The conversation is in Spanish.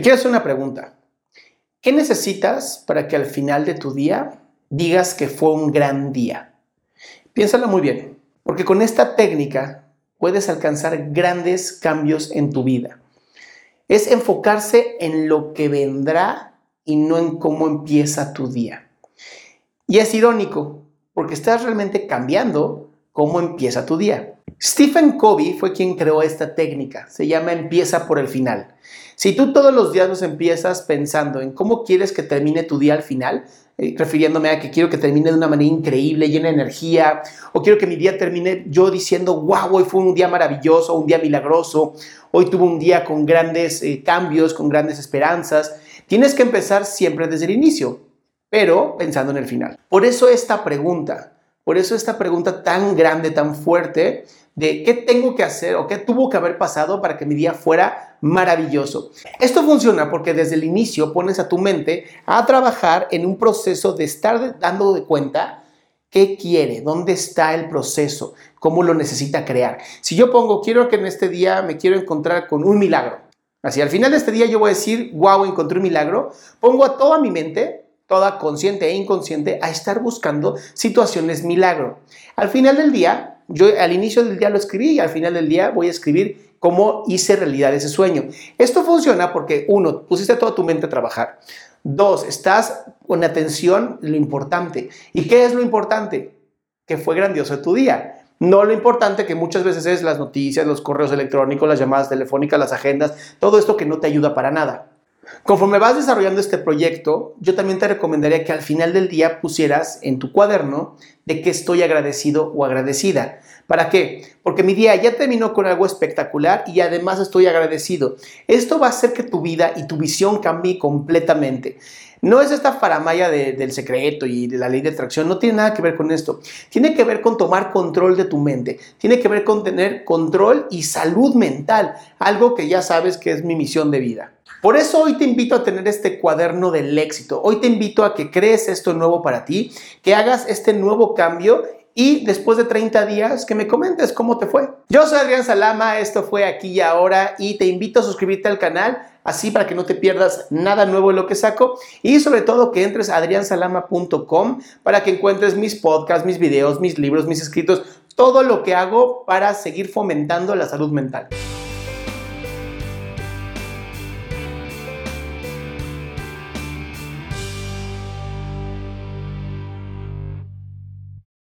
Quiero hacer una pregunta. ¿Qué necesitas para que al final de tu día digas que fue un gran día? Piénsalo muy bien, porque con esta técnica puedes alcanzar grandes cambios en tu vida. Es enfocarse en lo que vendrá y no en cómo empieza tu día. Y es irónico, porque estás realmente cambiando cómo empieza tu día. Stephen Covey fue quien creó esta técnica, se llama empieza por el final. Si tú todos los días los empiezas pensando en cómo quieres que termine tu día al final, eh, refiriéndome a que quiero que termine de una manera increíble, llena de energía, o quiero que mi día termine yo diciendo, wow, hoy fue un día maravilloso, un día milagroso, hoy tuve un día con grandes eh, cambios, con grandes esperanzas, tienes que empezar siempre desde el inicio, pero pensando en el final. Por eso esta pregunta, por eso esta pregunta tan grande, tan fuerte, de qué tengo que hacer o qué tuvo que haber pasado para que mi día fuera maravilloso. Esto funciona porque desde el inicio pones a tu mente a trabajar en un proceso de estar dando de cuenta qué quiere, dónde está el proceso, cómo lo necesita crear. Si yo pongo, quiero que en este día me quiero encontrar con un milagro. Así, al final de este día yo voy a decir, wow, encontré un milagro. Pongo a toda mi mente toda consciente e inconsciente, a estar buscando situaciones milagro. Al final del día, yo al inicio del día lo escribí y al final del día voy a escribir cómo hice realidad ese sueño. Esto funciona porque, uno, pusiste toda tu mente a trabajar. Dos, estás con atención lo importante. ¿Y qué es lo importante? Que fue grandioso tu día. No lo importante que muchas veces es las noticias, los correos electrónicos, las llamadas telefónicas, las agendas, todo esto que no te ayuda para nada. Conforme vas desarrollando este proyecto, yo también te recomendaría que al final del día pusieras en tu cuaderno de que estoy agradecido o agradecida. ¿Para qué? Porque mi día ya terminó con algo espectacular y además estoy agradecido. Esto va a hacer que tu vida y tu visión cambie completamente. No es esta faramaya del secreto y de la ley de atracción, no tiene nada que ver con esto. Tiene que ver con tomar control de tu mente, tiene que ver con tener control y salud mental, algo que ya sabes que es mi misión de vida. Por eso hoy te invito a tener este cuaderno del éxito. Hoy te invito a que crees esto nuevo para ti, que hagas este nuevo cambio y después de 30 días que me comentes cómo te fue. Yo soy Adrián Salama, esto fue aquí y ahora y te invito a suscribirte al canal así para que no te pierdas nada nuevo en lo que saco y sobre todo que entres a adriansalama.com para que encuentres mis podcasts, mis videos, mis libros, mis escritos, todo lo que hago para seguir fomentando la salud mental.